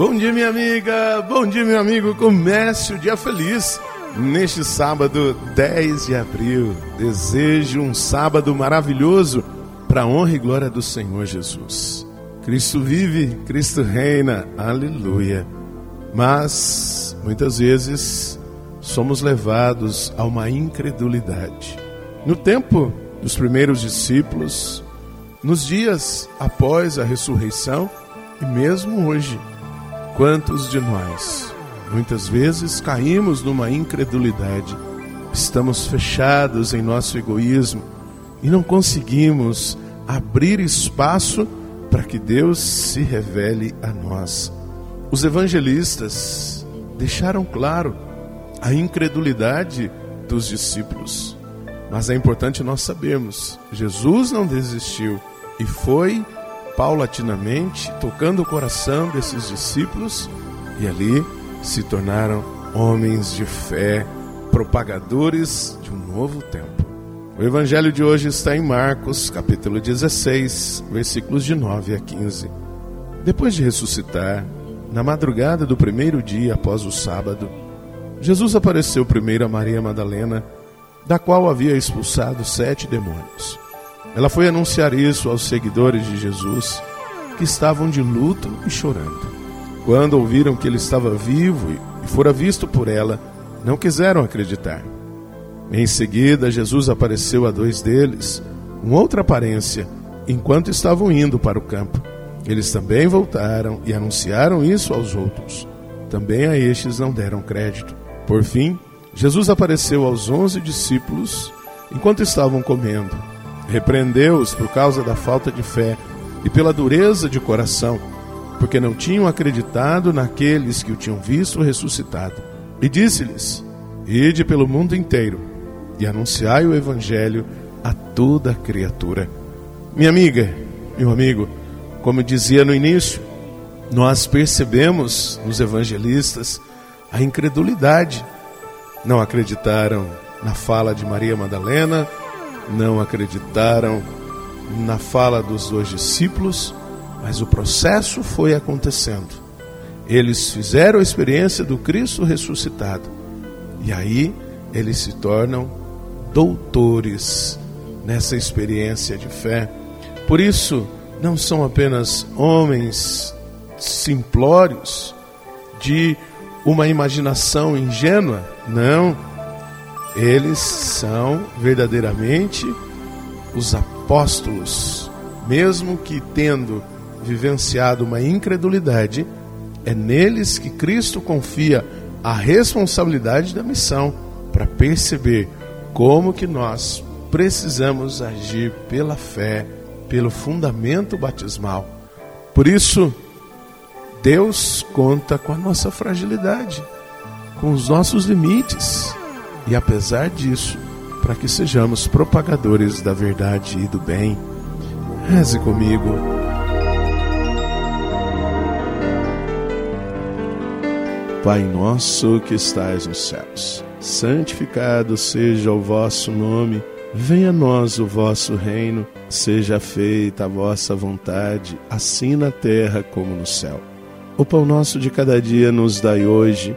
Bom dia, minha amiga. Bom dia, meu amigo. Comece o dia feliz. Neste sábado, 10 de abril, desejo um sábado maravilhoso para a honra e glória do Senhor Jesus. Cristo vive, Cristo reina. Aleluia. Mas muitas vezes somos levados a uma incredulidade. No tempo dos primeiros discípulos, nos dias após a ressurreição e mesmo hoje, quantos de nós muitas vezes caímos numa incredulidade, estamos fechados em nosso egoísmo e não conseguimos abrir espaço para que Deus se revele a nós. Os evangelistas deixaram claro a incredulidade dos discípulos. Mas é importante nós sabermos: Jesus não desistiu e foi paulatinamente tocando o coração desses discípulos e ali se tornaram homens de fé, propagadores de um novo tempo. O evangelho de hoje está em Marcos, capítulo 16, versículos de 9 a 15. Depois de ressuscitar, na madrugada do primeiro dia após o sábado, Jesus apareceu primeiro a Maria Madalena, da qual havia expulsado sete demônios. Ela foi anunciar isso aos seguidores de Jesus, que estavam de luto e chorando. Quando ouviram que ele estava vivo e fora visto por ela, não quiseram acreditar. Em seguida, Jesus apareceu a dois deles, com outra aparência, enquanto estavam indo para o campo. Eles também voltaram e anunciaram isso aos outros. Também a estes não deram crédito. Por fim, Jesus apareceu aos onze discípulos enquanto estavam comendo. Repreendeu-os por causa da falta de fé e pela dureza de coração, porque não tinham acreditado naqueles que o tinham visto ressuscitado. E disse-lhes: Ide pelo mundo inteiro e anunciai o evangelho a toda criatura. Minha amiga, meu amigo, como dizia no início, nós percebemos nos evangelistas a incredulidade. Não acreditaram na fala de Maria Madalena, não acreditaram na fala dos dois discípulos, mas o processo foi acontecendo. Eles fizeram a experiência do Cristo ressuscitado. E aí eles se tornam doutores nessa experiência de fé. Por isso, não são apenas homens simplórios de uma imaginação ingênua, não. Eles são verdadeiramente os apóstolos, mesmo que tendo vivenciado uma incredulidade, é neles que Cristo confia a responsabilidade da missão para perceber como que nós precisamos agir pela fé pelo fundamento batismal. Por isso, Deus conta com a nossa fragilidade, com os nossos limites, e apesar disso, para que sejamos propagadores da verdade e do bem. Reze comigo. Pai nosso que estais nos céus, santificado seja o vosso nome. Venha a nós o vosso reino, seja feita a vossa vontade, assim na terra como no céu. O pão nosso de cada dia nos dai hoje,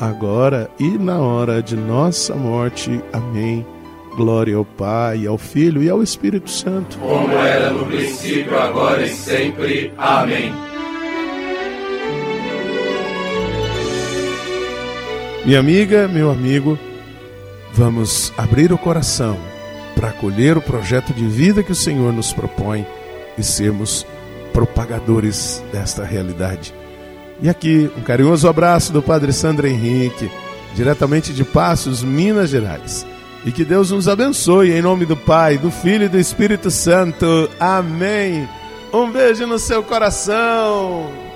agora e na hora de nossa morte. Amém. Glória ao Pai, ao Filho e ao Espírito Santo. Como era no princípio, agora e sempre. Amém. Minha amiga, meu amigo, Vamos abrir o coração para acolher o projeto de vida que o Senhor nos propõe e sermos propagadores desta realidade. E aqui, um carinhoso abraço do Padre Sandro Henrique, diretamente de Passos, Minas Gerais. E que Deus nos abençoe em nome do Pai, do Filho e do Espírito Santo. Amém. Um beijo no seu coração.